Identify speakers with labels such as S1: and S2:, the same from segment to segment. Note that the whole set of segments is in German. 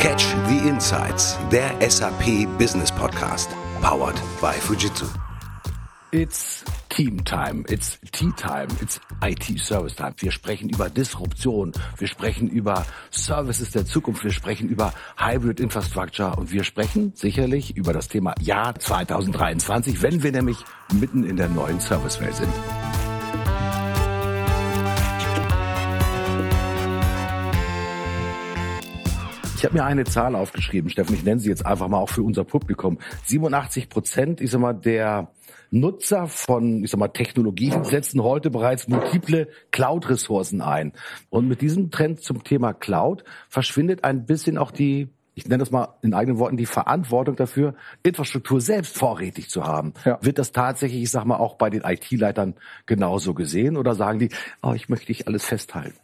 S1: Catch the Insights, der SAP Business Podcast, powered by Fujitsu.
S2: It's Team Time, it's Tea Time, it's IT Service Time. Wir sprechen über Disruption, wir sprechen über Services der Zukunft, wir sprechen über Hybrid Infrastructure und wir sprechen sicherlich über das Thema Jahr 2023, wenn wir nämlich mitten in der neuen Servicewelt sind. Ich habe mir eine Zahl aufgeschrieben, Steffen, ich nenne sie jetzt einfach mal auch für unser Publikum. 87 Prozent, ich sag mal, der Nutzer von, ich sag mal, Technologien setzen heute bereits multiple Cloud-Ressourcen ein. Und mit diesem Trend zum Thema Cloud verschwindet ein bisschen auch die ich nenne das mal in eigenen Worten, die Verantwortung dafür, Infrastruktur selbst vorrätig zu haben. Ja. Wird das tatsächlich, ich sag mal, auch bei den IT-Leitern genauso gesehen oder sagen die, oh, ich möchte nicht alles festhalten?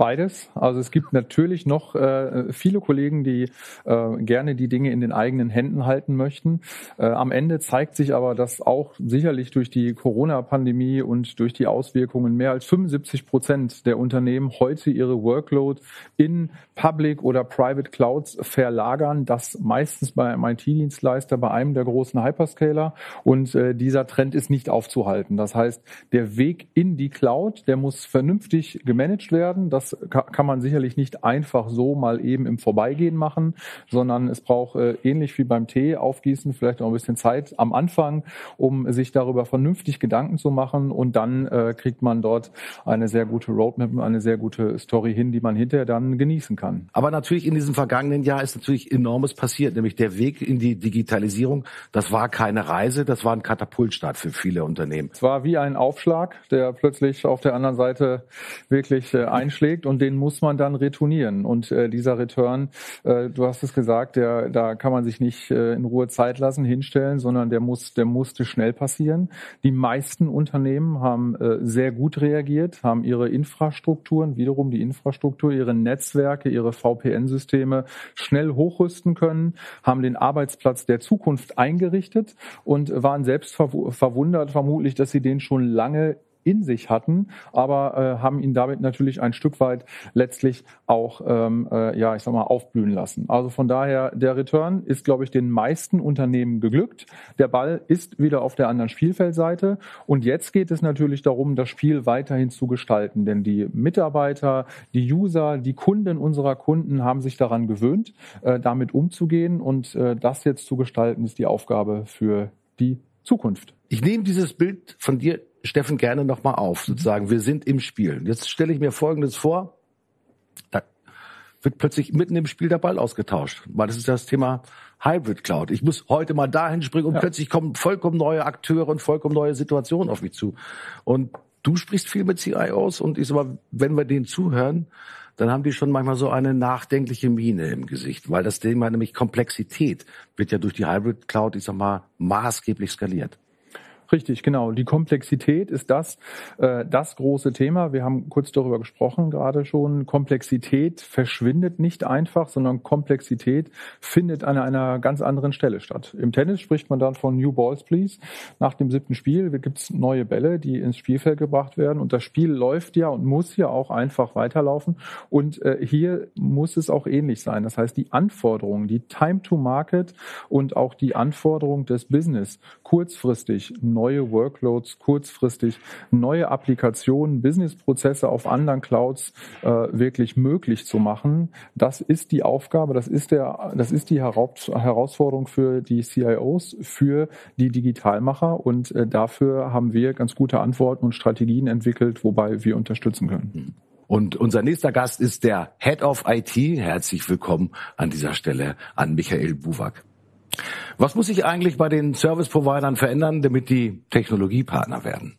S3: Beides. Also es gibt natürlich noch äh, viele Kollegen, die äh, gerne die Dinge in den eigenen Händen halten möchten. Äh, am Ende zeigt sich aber, dass auch sicherlich durch die Corona-Pandemie und durch die Auswirkungen mehr als 75 Prozent der Unternehmen heute ihre Workload in Public oder Private Clouds verlagern. Das meistens bei einem IT-Dienstleister, bei einem der großen Hyperscaler. Und äh, dieser Trend ist nicht aufzuhalten. Das heißt, der Weg in die Cloud, der muss vernünftig gemanagt werden. Das kann man sicherlich nicht einfach so mal eben im Vorbeigehen machen, sondern es braucht äh, ähnlich wie beim Tee aufgießen vielleicht auch ein bisschen Zeit am Anfang, um sich darüber vernünftig Gedanken zu machen und dann äh, kriegt man dort eine sehr gute Roadmap, eine sehr gute Story hin, die man hinterher dann genießen kann.
S2: Aber natürlich in diesem vergangenen Jahr ist natürlich enormes passiert, nämlich der Weg in die Digitalisierung. Das war keine Reise, das war ein Katapultstart für viele Unternehmen.
S3: Es war wie ein Aufschlag, der plötzlich auf der anderen Seite wirklich äh, einschlägt gekriegt und den muss man dann retournieren. Und äh, dieser Return, äh, du hast es gesagt, der, da kann man sich nicht äh, in Ruhe Zeit lassen, hinstellen, sondern der muss, der musste schnell passieren. Die meisten Unternehmen haben äh, sehr gut reagiert, haben ihre Infrastrukturen, wiederum die Infrastruktur, ihre Netzwerke, ihre VPN-Systeme schnell hochrüsten können, haben den Arbeitsplatz der Zukunft eingerichtet und waren selbst verwundert vermutlich, dass sie den schon lange in sich hatten, aber äh, haben ihn damit natürlich ein Stück weit letztlich auch, ähm, äh, ja, ich sag mal, aufblühen lassen. Also von daher, der Return ist, glaube ich, den meisten Unternehmen geglückt. Der Ball ist wieder auf der anderen Spielfeldseite und jetzt geht es natürlich darum, das Spiel weiterhin zu gestalten, denn die Mitarbeiter, die User, die Kunden unserer Kunden haben sich daran gewöhnt, äh, damit umzugehen und äh, das jetzt zu gestalten, ist die Aufgabe für die Zukunft.
S2: Ich nehme dieses Bild von dir Steffen gerne nochmal auf, sozusagen. Wir sind im Spiel. Jetzt stelle ich mir Folgendes vor. Da wird plötzlich mitten im Spiel der Ball ausgetauscht. Weil das ist das Thema Hybrid Cloud. Ich muss heute mal dahin springen und ja. plötzlich kommen vollkommen neue Akteure und vollkommen neue Situationen auf mich zu. Und du sprichst viel mit CIOs und ich sag mal, wenn wir denen zuhören, dann haben die schon manchmal so eine nachdenkliche Miene im Gesicht, weil das Thema nämlich Komplexität wird ja durch die Hybrid Cloud, ich sag mal, maßgeblich skaliert.
S3: Richtig, genau. Die Komplexität ist das, äh, das große Thema. Wir haben kurz darüber gesprochen gerade schon. Komplexität verschwindet nicht einfach, sondern Komplexität findet an einer ganz anderen Stelle statt. Im Tennis spricht man dann von New Balls, please. Nach dem siebten Spiel gibt es neue Bälle, die ins Spielfeld gebracht werden. Und das Spiel läuft ja und muss ja auch einfach weiterlaufen. Und äh, hier muss es auch ähnlich sein. Das heißt, die Anforderungen, die Time to Market und auch die Anforderungen des Business kurzfristig neue Workloads kurzfristig, neue Applikationen, Businessprozesse auf anderen Clouds äh, wirklich möglich zu machen. Das ist die Aufgabe, das ist der, das ist die Herausforderung für die CIOs, für die Digitalmacher und äh, dafür haben wir ganz gute Antworten und Strategien entwickelt, wobei wir unterstützen können.
S2: Und unser nächster Gast ist der Head of IT. Herzlich willkommen an dieser Stelle an Michael Buwak. Was muss sich eigentlich bei den Service-Providern verändern, damit die Technologiepartner werden?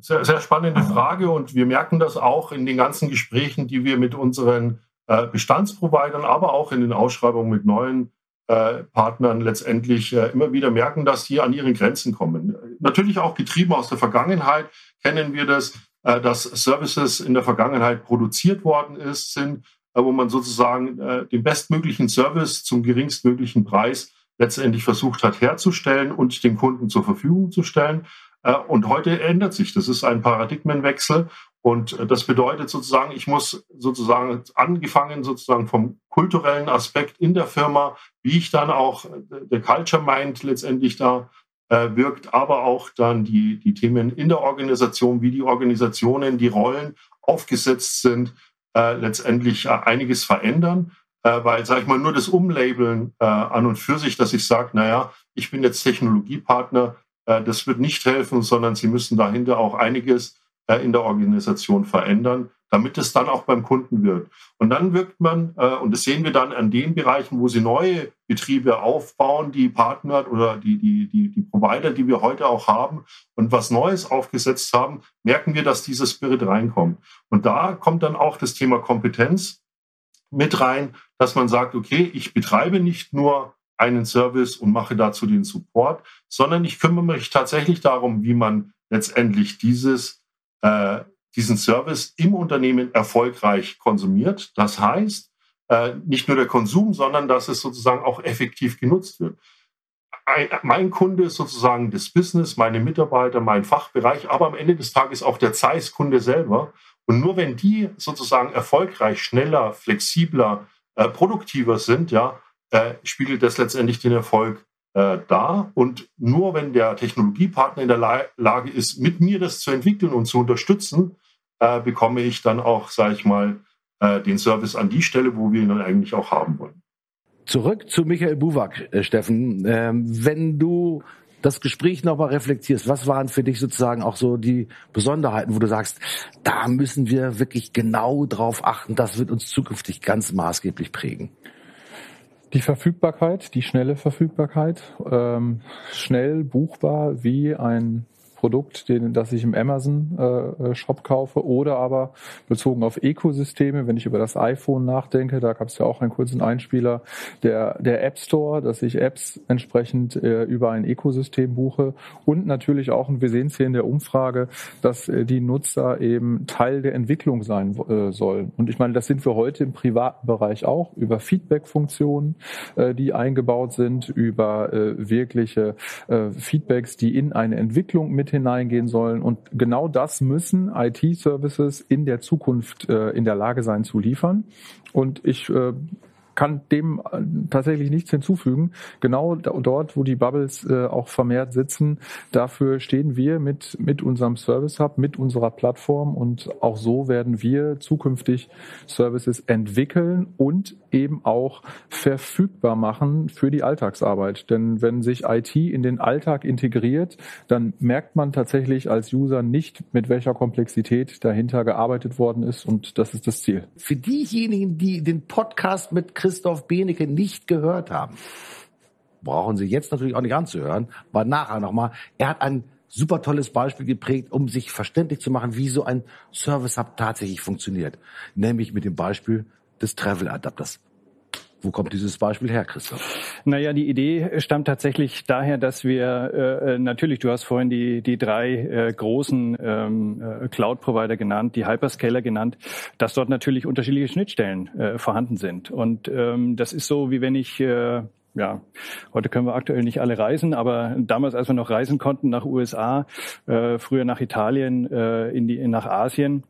S4: Sehr, sehr spannende Frage und wir merken das auch in den ganzen Gesprächen, die wir mit unseren äh, Bestandsprovidern, aber auch in den Ausschreibungen mit neuen äh, Partnern letztendlich äh, immer wieder merken, dass sie an ihre Grenzen kommen. Natürlich auch getrieben aus der Vergangenheit kennen wir das, dass Services in der Vergangenheit produziert worden ist, sind äh, wo man sozusagen äh, den bestmöglichen Service zum geringstmöglichen Preis letztendlich versucht hat herzustellen und den Kunden zur Verfügung zu stellen. Äh, und heute ändert sich. Das ist ein Paradigmenwechsel. Und das bedeutet sozusagen, ich muss sozusagen angefangen sozusagen vom kulturellen Aspekt in der Firma, wie ich dann auch der Culture Mind letztendlich da äh, wirkt, aber auch dann die, die Themen in der Organisation, wie die Organisationen, die Rollen aufgesetzt sind, äh, letztendlich äh, einiges verändern. Äh, weil, sage ich mal, nur das Umlabeln äh, an und für sich, dass ich sage, naja, ich bin jetzt Technologiepartner, äh, das wird nicht helfen, sondern Sie müssen dahinter auch einiges äh, in der Organisation verändern, damit es dann auch beim Kunden wirkt. Und dann wirkt man, äh, und das sehen wir dann an den Bereichen, wo Sie neue Betriebe aufbauen, die Partner oder die, die, die, die Provider, die wir heute auch haben und was Neues aufgesetzt haben, merken wir, dass dieser Spirit reinkommt. Und da kommt dann auch das Thema Kompetenz mit rein, dass man sagt, okay, ich betreibe nicht nur einen Service und mache dazu den Support, sondern ich kümmere mich tatsächlich darum, wie man letztendlich dieses, äh, diesen Service im Unternehmen erfolgreich konsumiert. Das heißt, äh, nicht nur der Konsum, sondern dass es sozusagen auch effektiv genutzt wird. Ein, mein Kunde ist sozusagen das Business, meine Mitarbeiter, mein Fachbereich, aber am Ende des Tages auch der Zeiss-Kunde selber. Und nur wenn die sozusagen erfolgreich, schneller, flexibler, äh, produktiver sind, ja, äh, spiegelt das letztendlich den Erfolg äh, dar. Und nur wenn der Technologiepartner in der La Lage ist, mit mir das zu entwickeln und zu unterstützen, äh, bekomme ich dann auch, sage ich mal, äh, den Service an die Stelle, wo wir ihn dann eigentlich auch haben wollen.
S2: Zurück zu Michael Buwak, äh, Steffen. Ähm, wenn du das Gespräch nochmal reflektierst, was waren für dich sozusagen auch so die Besonderheiten, wo du sagst, da müssen wir wirklich genau drauf achten, das wird uns zukünftig ganz maßgeblich prägen?
S3: Die Verfügbarkeit, die schnelle Verfügbarkeit, ähm, schnell buchbar wie ein Produkt, den, das ich im Amazon-Shop äh, kaufe oder aber bezogen auf Ökosysteme, wenn ich über das iPhone nachdenke, da gab es ja auch einen kurzen Einspieler, der, der App Store, dass ich Apps entsprechend äh, über ein Ökosystem buche und natürlich auch, und wir sehen es hier in der Umfrage, dass äh, die Nutzer eben Teil der Entwicklung sein äh, sollen. Und ich meine, das sind wir heute im privaten Bereich auch über Feedback-Funktionen, äh, die eingebaut sind, über äh, wirkliche äh, Feedbacks, die in eine Entwicklung mit hineingehen sollen. Und genau das müssen IT-Services in der Zukunft äh, in der Lage sein zu liefern. Und ich äh, kann dem äh, tatsächlich nichts hinzufügen. Genau dort, wo die Bubbles äh, auch vermehrt sitzen, dafür stehen wir mit, mit unserem Service Hub, mit unserer Plattform und auch so werden wir zukünftig Services entwickeln und eben auch verfügbar machen für die Alltagsarbeit. Denn wenn sich IT in den Alltag integriert, dann merkt man tatsächlich als User nicht, mit welcher Komplexität dahinter gearbeitet worden ist und das ist das Ziel.
S2: Für diejenigen, die den Podcast mit Christoph Benecke nicht gehört haben, brauchen Sie jetzt natürlich auch nicht anzuhören, aber nachher nochmal. Er hat ein super tolles Beispiel geprägt, um sich verständlich zu machen, wie so ein Service Hub tatsächlich funktioniert. Nämlich mit dem Beispiel des Travel Adapters. Wo kommt dieses Beispiel her, Christoph?
S5: Naja, die Idee stammt tatsächlich daher, dass wir äh, natürlich, du hast vorhin die, die drei äh, großen ähm, äh, Cloud-Provider genannt, die Hyperscaler genannt, dass dort natürlich unterschiedliche Schnittstellen äh, vorhanden sind. Und ähm, das ist so, wie wenn ich äh, ja, heute können wir aktuell nicht alle reisen, aber damals, als wir noch reisen konnten nach USA, äh, früher nach Italien, äh, in die, nach Asien,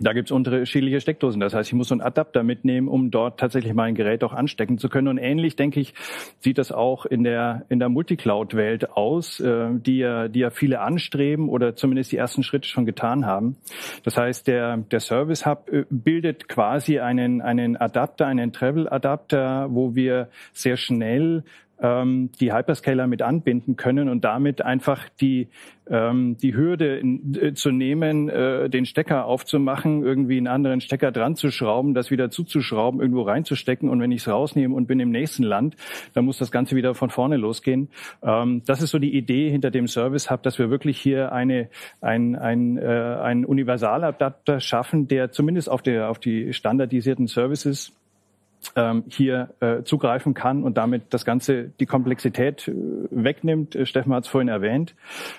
S5: da gibt's unterschiedliche Steckdosen. Das heißt, ich muss so einen Adapter mitnehmen, um dort tatsächlich mein Gerät auch anstecken zu können. Und ähnlich, denke ich, sieht das auch in der, in der Multicloud-Welt aus, äh, die, ja, die ja viele anstreben oder zumindest die ersten Schritte schon getan haben. Das heißt, der, der Service Hub äh, bildet quasi einen, einen Adapter, einen Travel-Adapter, wo wir sehr schnell die Hyperscaler mit anbinden können und damit einfach die, ähm, die Hürde in, äh, zu nehmen, äh, den Stecker aufzumachen, irgendwie einen anderen Stecker dran zu schrauben, das wieder zuzuschrauben, irgendwo reinzustecken und wenn ich es rausnehme und bin im nächsten Land, dann muss das Ganze wieder von vorne losgehen. Ähm, das ist so die Idee hinter dem Service Hub, dass wir wirklich hier eine, ein, ein, äh, ein Universaladapter schaffen, der zumindest auf, der, auf die standardisierten Services ähm, hier äh, zugreifen kann und damit das Ganze die Komplexität äh, wegnimmt. Äh, Steffen hat es vorhin erwähnt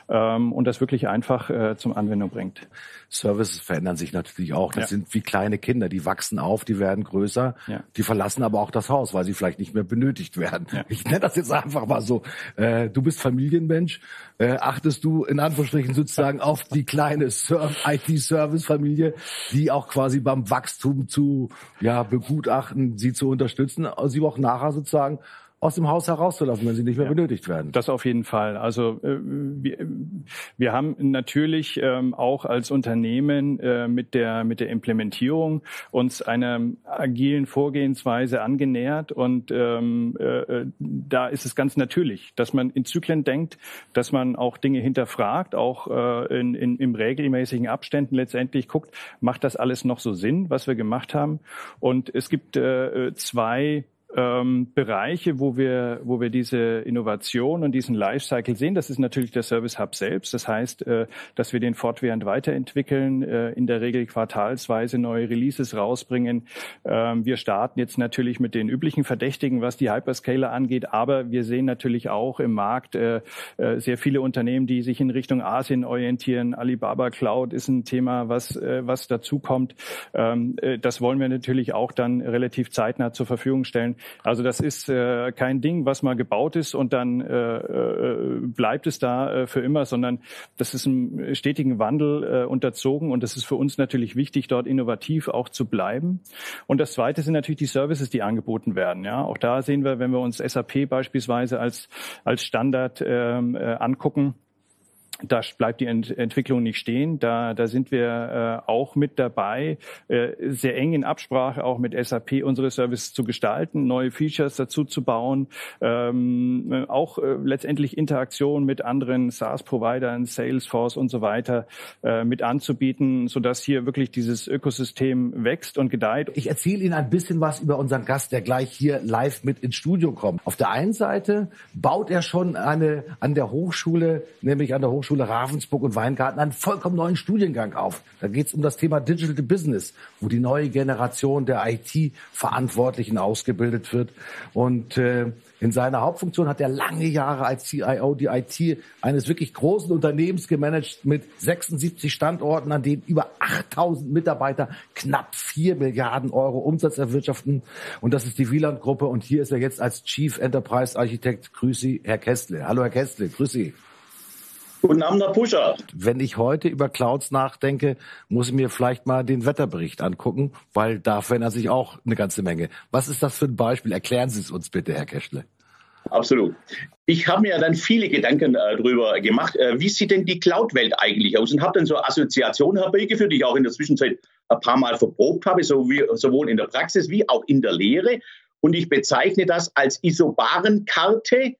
S5: ähm, und das wirklich einfach äh, zum Anwendung bringt.
S2: Services verändern sich natürlich auch. Das ja. sind wie kleine Kinder, die wachsen auf, die werden größer, ja. die verlassen aber auch das Haus, weil sie vielleicht nicht mehr benötigt werden. Ja. Ich nenne das jetzt einfach mal so. Äh, du bist Familienmensch, äh, achtest du in Anführungsstrichen sozusagen auf die kleine IT-Service-Familie, die auch quasi beim Wachstum zu ja begutachten, sie zu unterstützen, sie auch nachher sozusagen aus dem Haus herauszulassen, wenn sie nicht mehr ja. benötigt werden.
S5: Das auf jeden Fall. Also äh, wir, wir haben natürlich ähm, auch als Unternehmen äh, mit der mit der Implementierung uns einer agilen Vorgehensweise angenähert und ähm, äh, da ist es ganz natürlich, dass man in Zyklen denkt, dass man auch Dinge hinterfragt, auch in, in, im regelmäßigen Abständen letztendlich guckt, macht das alles noch so Sinn, was wir gemacht haben? Und es gibt zwei ähm, Bereiche, wo wir, wo wir diese Innovation und diesen Lifecycle sehen. Das ist natürlich der Service Hub selbst. Das heißt, äh, dass wir den fortwährend weiterentwickeln, äh, in der Regel quartalsweise neue Releases rausbringen. Ähm, wir starten jetzt natürlich mit den üblichen Verdächtigen, was die Hyperscaler angeht, aber wir sehen natürlich auch im Markt äh, äh sehr viele Unternehmen, die sich in Richtung Asien orientieren. Alibaba Cloud ist ein Thema, was, äh, was dazu kommt. Ähm, äh, das wollen wir natürlich auch dann relativ zeitnah zur Verfügung stellen. Also das ist äh, kein Ding, was mal gebaut ist und dann äh, äh, bleibt es da äh, für immer, sondern das ist einem stetigen Wandel äh, unterzogen und es ist für uns natürlich wichtig, dort innovativ auch zu bleiben. Und das Zweite sind natürlich die Services, die angeboten werden. Ja, auch da sehen wir, wenn wir uns SAP beispielsweise als als Standard ähm, äh, angucken da bleibt die Ent Entwicklung nicht stehen. Da, da sind wir äh, auch mit dabei, äh, sehr eng in Absprache auch mit SAP unsere Services zu gestalten, neue Features dazu zu bauen, ähm, auch äh, letztendlich Interaktion mit anderen SaaS-Providern, Salesforce und so weiter äh, mit anzubieten, sodass hier wirklich dieses Ökosystem wächst und gedeiht.
S2: Ich erzähle Ihnen ein bisschen was über unseren Gast, der gleich hier live mit ins Studio kommt. Auf der einen Seite baut er schon eine an der Hochschule, nämlich an der Hochschule Hochschule Ravensburg und Weingarten einen vollkommen neuen Studiengang auf. Da geht es um das Thema Digital Business, wo die neue Generation der IT-Verantwortlichen ausgebildet wird. Und äh, in seiner Hauptfunktion hat er lange Jahre als CIO die IT eines wirklich großen Unternehmens gemanagt mit 76 Standorten, an denen über 8000 Mitarbeiter knapp 4 Milliarden Euro Umsatz erwirtschaften. Und das ist die Wieland-Gruppe. Und hier ist er jetzt als Chief Enterprise Architekt. Grüß Sie, Herr Kestle. Hallo, Herr Kestle. Grüß Sie.
S6: Guten Abend, Herr Puscher.
S2: Wenn ich heute über Clouds nachdenke, muss ich mir vielleicht mal den Wetterbericht angucken, weil da verändert sich auch eine ganze Menge. Was ist das für ein Beispiel? Erklären Sie es uns bitte, Herr Keschle.
S6: Absolut. Ich habe mir dann viele Gedanken äh, darüber gemacht, äh, wie sieht denn die Cloud-Welt eigentlich aus und habe dann so Assoziationen herbeigeführt, die ich auch in der Zwischenzeit ein paar Mal verprobt habe, so wie, sowohl in der Praxis wie auch in der Lehre. Und ich bezeichne das als Isobarenkarte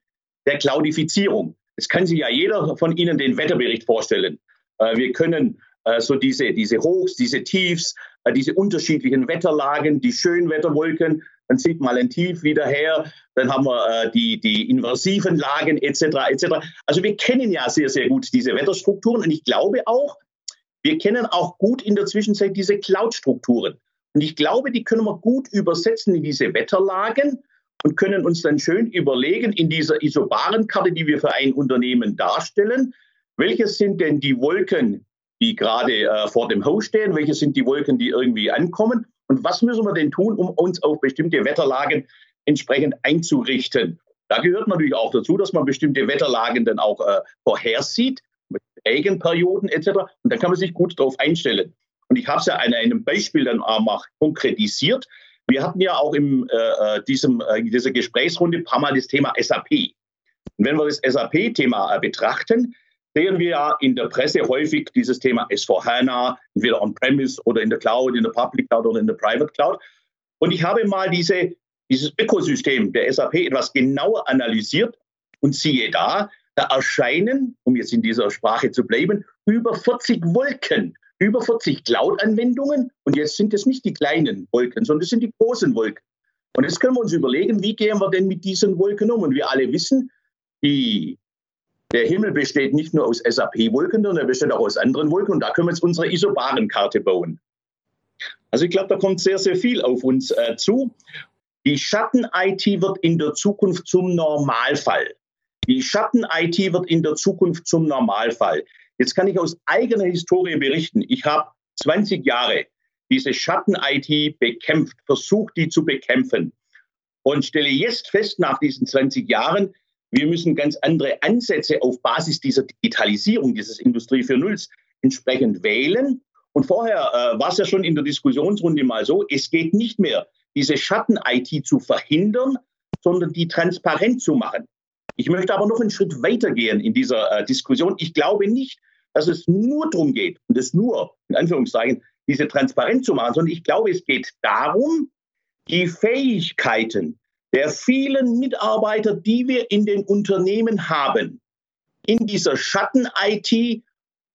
S6: der Cloudifizierung. Es kann sich ja jeder von Ihnen den Wetterbericht vorstellen. Äh, wir können äh, so diese, diese Hochs, diese Tiefs, äh, diese unterschiedlichen Wetterlagen, die Schönwetterwolken, dann sieht mal ein Tief wieder her, dann haben wir die, die inversiven Lagen etc. etc. Also wir kennen ja sehr, sehr gut diese Wetterstrukturen und ich glaube auch, wir kennen auch gut in der Zwischenzeit diese Cloud-Strukturen. Und ich glaube, die können wir gut übersetzen in diese Wetterlagen und können uns dann schön überlegen in dieser Isobarenkarte, die wir für ein Unternehmen darstellen, welches sind denn die Wolken, die gerade äh, vor dem Haus stehen, welche sind die Wolken, die irgendwie ankommen und was müssen wir denn tun, um uns auf bestimmte Wetterlagen entsprechend einzurichten. Da gehört natürlich auch dazu, dass man bestimmte Wetterlagen dann auch äh, vorhersieht, mit Regenperioden etc. Und da kann man sich gut darauf einstellen. Und ich habe es ja an einem Beispiel dann auch mal konkretisiert. Wir hatten ja auch in äh, äh, diesem, äh, dieser Gesprächsrunde ein paar Mal das Thema SAP. Und wenn wir das SAP-Thema äh, betrachten, sehen wir ja in der Presse häufig dieses Thema S4HANA, entweder on-premise oder in der Cloud, in der Public Cloud oder in der Private Cloud. Und ich habe mal diese, dieses Ökosystem der SAP etwas genauer analysiert und siehe da, da erscheinen, um jetzt in dieser Sprache zu bleiben, über 40 Wolken über 40 Cloud-Anwendungen und jetzt sind es nicht die kleinen Wolken, sondern es sind die großen Wolken. Und jetzt können wir uns überlegen, wie gehen wir denn mit diesen Wolken um? Und wir alle wissen, die, der Himmel besteht nicht nur aus SAP-Wolken, sondern er besteht auch aus anderen Wolken. Und da können wir jetzt unsere Isobarenkarte bauen. Also ich glaube, da kommt sehr, sehr viel auf uns äh, zu. Die Schatten-IT wird in der Zukunft zum Normalfall. Die Schatten-IT wird in der Zukunft zum Normalfall. Jetzt kann ich aus eigener Historie berichten. Ich habe 20 Jahre diese Schatten-IT bekämpft, versucht, die zu bekämpfen. Und stelle jetzt fest, nach diesen 20 Jahren, wir müssen ganz andere Ansätze auf Basis dieser Digitalisierung, dieses Industrie 4.0 entsprechend wählen. Und vorher äh, war es ja schon in der Diskussionsrunde mal so, es geht nicht mehr diese Schatten-IT zu verhindern, sondern die transparent zu machen. Ich möchte aber noch einen Schritt weitergehen in dieser äh, Diskussion. Ich glaube nicht, dass es nur darum geht, und es nur, in Anführungszeichen, diese transparent zu machen, sondern ich glaube, es geht darum, die Fähigkeiten der vielen Mitarbeiter, die wir in den Unternehmen haben, in dieser Schatten-IT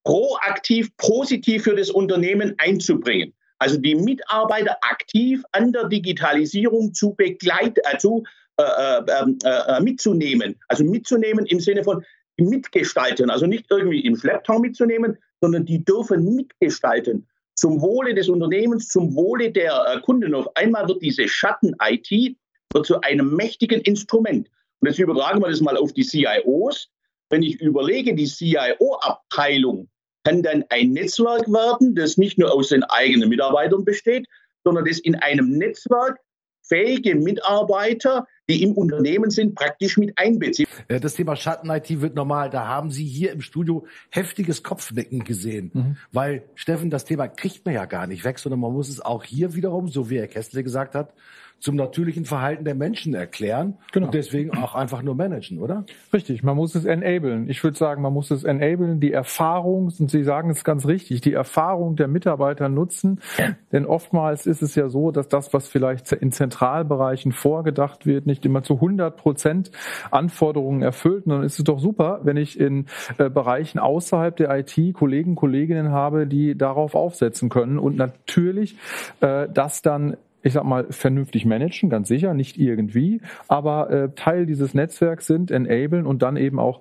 S6: proaktiv, positiv für das Unternehmen einzubringen. Also die Mitarbeiter aktiv an der Digitalisierung zu begleiten, äh, zu, äh, äh, ähm, äh, äh, mitzunehmen. Also mitzunehmen im Sinne von mitgestalten. Also nicht irgendwie im Schlepptau mitzunehmen, sondern die dürfen mitgestalten. Zum Wohle des Unternehmens, zum Wohle der äh, Kunden. Auf einmal wird diese Schatten-IT zu einem mächtigen Instrument. Und jetzt übertragen wir das mal auf die CIOs. Wenn ich überlege, die CIO-Abteilung kann dann ein Netzwerk werden, das nicht nur aus den eigenen Mitarbeitern besteht, sondern das in einem Netzwerk fähige Mitarbeiter, die im Unternehmen sind, praktisch mit einbezieht.
S2: Äh, das Thema Schatten-IT wird normal. Da haben Sie hier im Studio heftiges Kopfnicken gesehen. Mhm. Weil, Steffen, das Thema kriegt man ja gar nicht weg, sondern man muss es auch hier wiederum, so wie Herr Kessler gesagt hat, zum natürlichen Verhalten der Menschen erklären genau. und deswegen auch einfach nur managen, oder?
S3: Richtig, man muss es enablen. Ich würde sagen, man muss es enablen, die Erfahrung, und Sie sagen es ganz richtig, die Erfahrung der Mitarbeiter nutzen. Denn oftmals ist es ja so, dass das, was vielleicht in Zentralbereichen vorgedacht wird, nicht immer zu 100 Prozent Anforderungen erfüllt. Und dann ist es doch super, wenn ich in äh, Bereichen außerhalb der IT Kollegen, Kolleginnen habe, die darauf aufsetzen können und natürlich äh, das dann ich sag mal, vernünftig managen, ganz sicher, nicht irgendwie, aber äh, Teil dieses Netzwerks sind, enablen und dann eben auch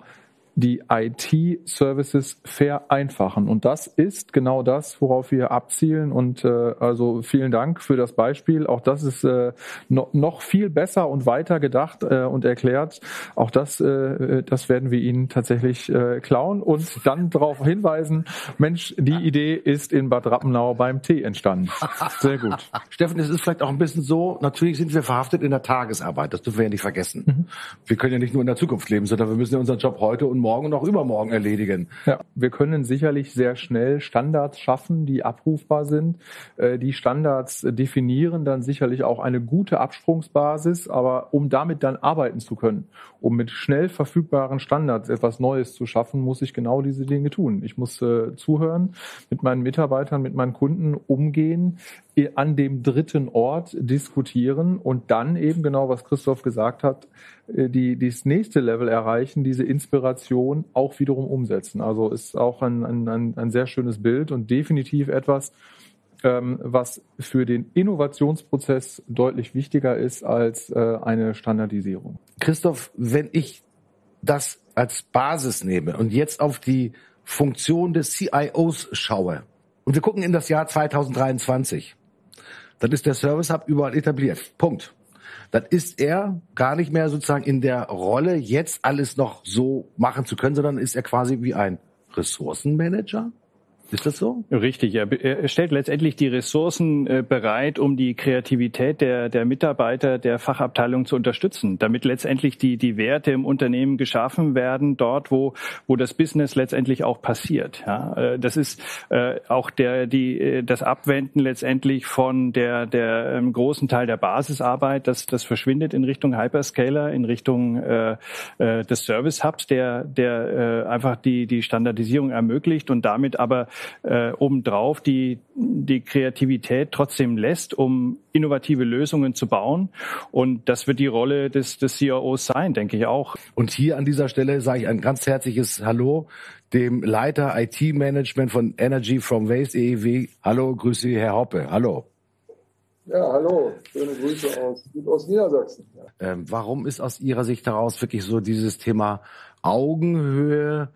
S3: die IT-Services vereinfachen. Und das ist genau das, worauf wir abzielen. Und äh, also vielen Dank für das Beispiel. Auch das ist äh, no, noch viel besser und weiter gedacht äh, und erklärt. Auch das, äh, das werden wir Ihnen tatsächlich äh, klauen und dann darauf hinweisen, Mensch, die Idee ist in Bad Rappenau beim T entstanden. Sehr gut.
S2: Steffen, es ist vielleicht auch ein bisschen so, natürlich sind wir verhaftet in der Tagesarbeit. Das dürfen wir ja nicht vergessen. Mhm. Wir können ja nicht nur in der Zukunft leben, sondern wir müssen ja unseren Job heute und morgen und auch übermorgen erledigen.
S3: Ja, wir können sicherlich sehr schnell Standards schaffen, die abrufbar sind. Äh, die Standards definieren dann sicherlich auch eine gute Absprungsbasis, aber um damit dann arbeiten zu können, um mit schnell verfügbaren Standards etwas Neues zu schaffen, muss ich genau diese Dinge tun. Ich muss äh, zuhören, mit meinen Mitarbeitern, mit meinen Kunden umgehen, an dem dritten Ort diskutieren und dann eben genau, was Christoph gesagt hat, äh, die, das nächste Level erreichen, diese Inspiration auch wiederum umsetzen. Also ist auch ein, ein, ein sehr schönes Bild und definitiv etwas, ähm, was für den Innovationsprozess deutlich wichtiger ist als äh, eine Standardisierung.
S2: Christoph, wenn ich das als Basis nehme und jetzt auf die Funktion des CIOs schaue und wir gucken in das Jahr 2023, dann ist der Service Hub überall etabliert. Punkt. Dann ist er gar nicht mehr sozusagen in der Rolle, jetzt alles noch so machen zu können, sondern ist er quasi wie ein Ressourcenmanager? Ist das so?
S5: Richtig. Er, er stellt letztendlich die Ressourcen äh, bereit, um die Kreativität der, der Mitarbeiter der Fachabteilung zu unterstützen, damit letztendlich die, die Werte im Unternehmen geschaffen werden, dort, wo, wo das Business letztendlich auch passiert. Ja, äh, das ist äh, auch der, die, äh, das Abwenden letztendlich von der, der ähm, großen Teil der Basisarbeit, das, das verschwindet in Richtung Hyperscaler, in Richtung äh, des Service Hubs, der, der äh, einfach die, die Standardisierung ermöglicht und damit aber äh, obendrauf die, die Kreativität trotzdem lässt, um innovative Lösungen zu bauen. Und das wird die Rolle des, des CIOs sein, denke ich auch.
S2: Und hier an dieser Stelle sage ich ein ganz herzliches Hallo dem Leiter IT-Management von Energy from Waste EEW. Hallo, grüße Sie, Herr Hoppe. Hallo.
S7: Ja, hallo. Schöne Grüße aus, aus Niedersachsen.
S2: Ja. Ähm, warum ist aus Ihrer Sicht heraus wirklich so dieses Thema Augenhöhe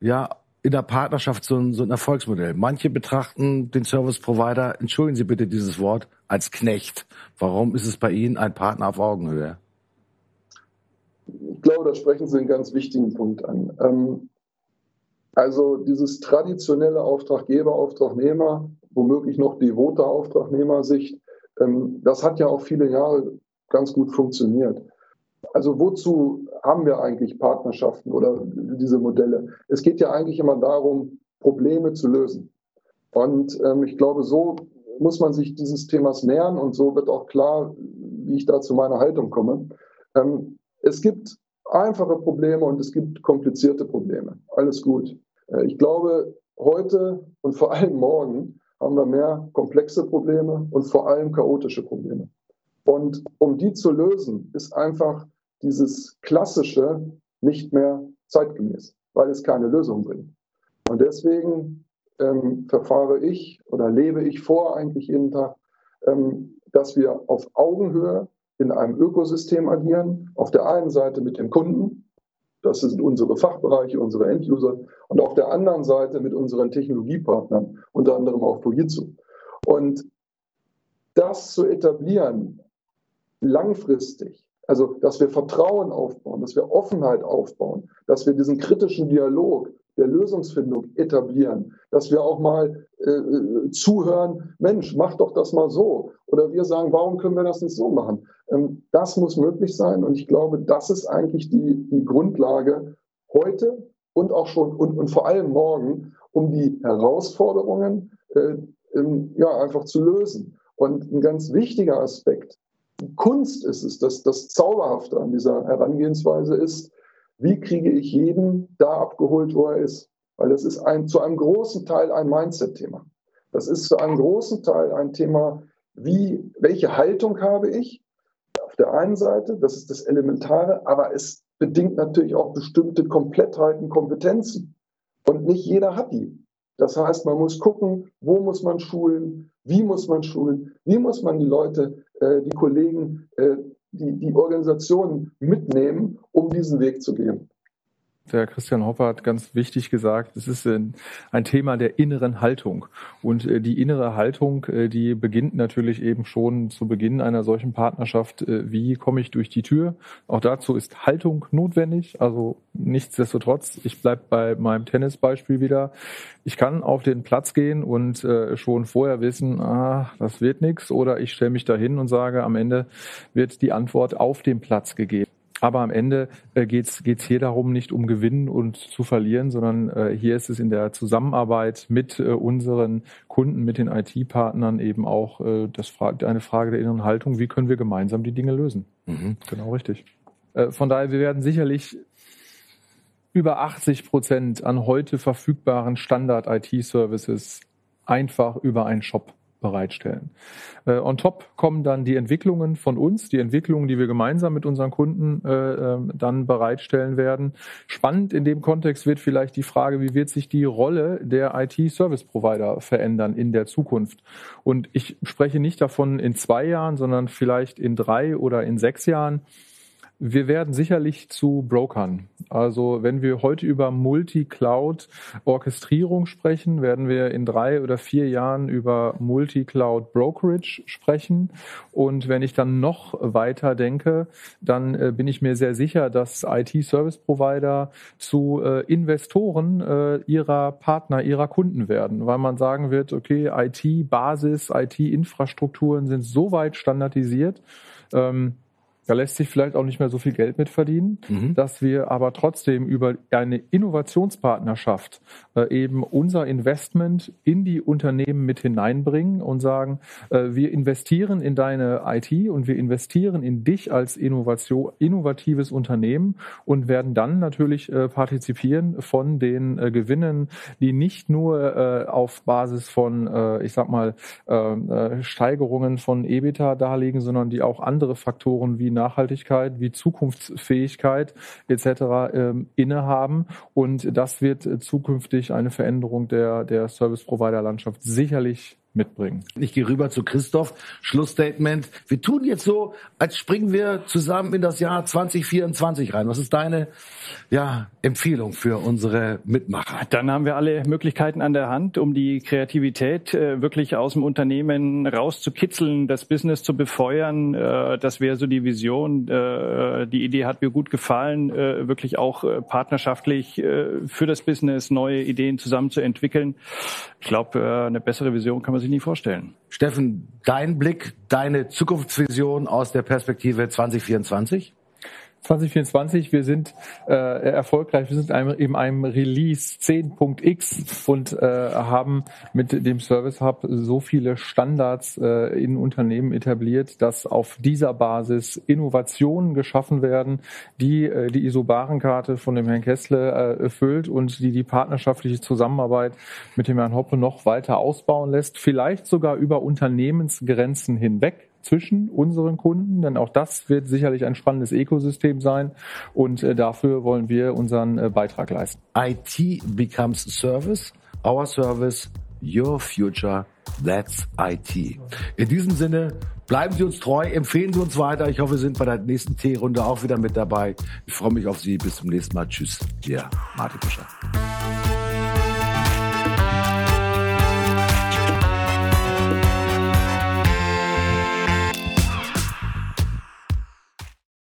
S2: ja in der Partnerschaft so ein, so ein Erfolgsmodell. Manche betrachten den Service Provider, entschuldigen Sie bitte dieses Wort, als Knecht. Warum ist es bei Ihnen ein Partner auf Augenhöhe?
S7: Ich glaube, da sprechen Sie einen ganz wichtigen Punkt an. Ähm, also dieses traditionelle Auftraggeber, Auftragnehmer, womöglich noch devote Auftragnehmersicht, ähm, das hat ja auch viele Jahre ganz gut funktioniert. Also wozu haben wir eigentlich Partnerschaften oder diese Modelle? Es geht ja eigentlich immer darum, Probleme zu lösen. Und ähm, ich glaube, so muss man sich dieses Themas nähern und so wird auch klar, wie ich da zu meiner Haltung komme. Ähm, es gibt einfache Probleme und es gibt komplizierte Probleme. Alles gut. Äh, ich glaube, heute und vor allem morgen haben wir mehr komplexe Probleme und vor allem chaotische Probleme. Und um die zu lösen, ist einfach dieses Klassische nicht mehr zeitgemäß, weil es keine Lösung bringt. Und deswegen ähm, verfahre ich oder lebe ich vor eigentlich jeden Tag, ähm, dass wir auf Augenhöhe in einem Ökosystem agieren. Auf der einen Seite mit dem Kunden, das sind unsere Fachbereiche, unsere Enduser, und auf der anderen Seite mit unseren Technologiepartnern, unter anderem auch Fujitsu. Und das zu etablieren, langfristig, also dass wir Vertrauen aufbauen, dass wir Offenheit aufbauen, dass wir diesen kritischen Dialog der Lösungsfindung etablieren, dass wir auch mal äh, äh, zuhören, Mensch, mach doch das mal so. Oder wir sagen, warum können wir das nicht so machen? Ähm, das muss möglich sein und ich glaube, das ist eigentlich die, die Grundlage heute und auch schon und, und vor allem morgen, um die Herausforderungen äh, ähm, ja, einfach zu lösen. Und ein ganz wichtiger Aspekt, Kunst ist es, dass das Zauberhafte an dieser Herangehensweise ist, wie kriege ich jeden da abgeholt, wo er ist? Weil das ist ein, zu einem großen Teil ein Mindset-Thema. Das ist zu einem großen Teil ein Thema, wie, welche Haltung habe ich? Auf der einen Seite, das ist das Elementare, aber es bedingt natürlich auch bestimmte Komplettheiten, Kompetenzen. Und nicht jeder hat die. Das heißt, man muss gucken, wo muss man schulen, wie muss man schulen, wie muss man die Leute, die Kollegen äh, die, die Organisationen mitnehmen, um diesen Weg zu gehen
S3: der Christian Hopper hat ganz wichtig gesagt, es ist ein, Thema der inneren Haltung. Und äh, die innere Haltung, äh, die beginnt natürlich eben schon zu Beginn einer solchen Partnerschaft. Äh, wie komme ich durch die Tür? Auch dazu ist Haltung notwendig. Also nichtsdestotrotz, ich bleibe bei meinem Tennisbeispiel wieder. Ich kann auf den Platz gehen und schon vorher wissen, ah, das wird nichts. Oder ich stelle mich dahin und sage, am Ende wird die Antwort auf dem Platz gegeben. Aber am Ende äh, geht es hier darum, nicht um Gewinnen und zu verlieren, sondern äh, hier ist es in der Zusammenarbeit mit äh, unseren Kunden, mit den IT-Partnern eben auch äh, das eine Frage der inneren Haltung. Wie können wir gemeinsam die Dinge lösen? Mhm. Genau richtig. Äh, von daher, wir werden sicherlich über 80 Prozent an heute verfügbaren Standard-IT-Services einfach über einen Shop bereitstellen. Äh, on top kommen dann die Entwicklungen von uns, die Entwicklungen, die wir gemeinsam mit unseren Kunden äh, ähm, dann bereitstellen werden. Spannend in dem Kontext wird vielleicht die Frage, wie wird sich die Rolle der IT-Service-Provider verändern in der Zukunft? Und ich spreche nicht davon in zwei Jahren, sondern vielleicht in drei oder in sechs Jahren. Wir werden sicherlich zu Brokern. Also wenn wir heute über Multi-Cloud-Orchestrierung sprechen, werden wir in drei oder vier Jahren über Multi-Cloud-Brokerage sprechen. Und wenn ich dann noch weiter denke, dann äh, bin ich mir sehr sicher, dass IT-Service-Provider zu äh, Investoren äh, ihrer Partner, ihrer Kunden werden, weil man sagen wird, okay, IT-Basis, IT-Infrastrukturen sind so weit standardisiert, ähm, da lässt sich vielleicht auch nicht mehr so viel Geld mit verdienen, mhm. dass wir aber trotzdem über eine Innovationspartnerschaft äh, eben unser Investment in die Unternehmen mit hineinbringen und sagen, äh, wir investieren in deine IT und wir investieren in dich als Innovation, innovatives Unternehmen und werden dann natürlich äh, partizipieren von den äh, Gewinnen, die nicht nur äh, auf Basis von, äh, ich sag mal, Steigerungen von EBITDA darlegen, sondern die auch andere Faktoren wie Nachhaltigkeit, wie Zukunftsfähigkeit etc. Ähm, innehaben. Und das wird zukünftig eine Veränderung der, der Service-Provider-Landschaft sicherlich mitbringen.
S2: Ich gehe rüber zu Christoph. Schlussstatement. Wir tun jetzt so, als springen wir zusammen in das Jahr 2024 rein. Was ist deine ja, Empfehlung für unsere Mitmacher?
S5: Dann haben wir alle Möglichkeiten an der Hand, um die Kreativität äh, wirklich aus dem Unternehmen rauszukitzeln, das Business zu befeuern. Äh, das wäre so die Vision. Äh, die Idee hat mir gut gefallen, äh, wirklich auch äh, partnerschaftlich äh, für das Business neue Ideen zusammen zu entwickeln. Ich glaube, eine bessere Vision kann man man sich nie vorstellen.
S2: Steffen, dein Blick, deine Zukunftsvision aus der Perspektive 2024?
S3: 2024, wir sind äh, erfolgreich, wir sind einem, in einem Release 10.x und äh, haben mit dem Service Hub so viele Standards äh, in Unternehmen etabliert, dass auf dieser Basis Innovationen geschaffen werden, die äh, die ISO-Barenkarte von dem Herrn Kessler äh, erfüllt und die die partnerschaftliche Zusammenarbeit mit dem Herrn Hoppe noch weiter ausbauen lässt, vielleicht sogar über Unternehmensgrenzen hinweg zwischen unseren Kunden, denn auch das wird sicherlich ein spannendes Ökosystem sein und äh, dafür wollen wir unseren äh, Beitrag leisten.
S2: IT becomes service, our service, your future, that's IT. In diesem Sinne, bleiben Sie uns treu, empfehlen Sie uns weiter. Ich hoffe, Sie sind bei der nächsten T-Runde auch wieder mit dabei. Ich freue mich auf Sie. Bis zum nächsten Mal. Tschüss. Ja, Martin Fischer.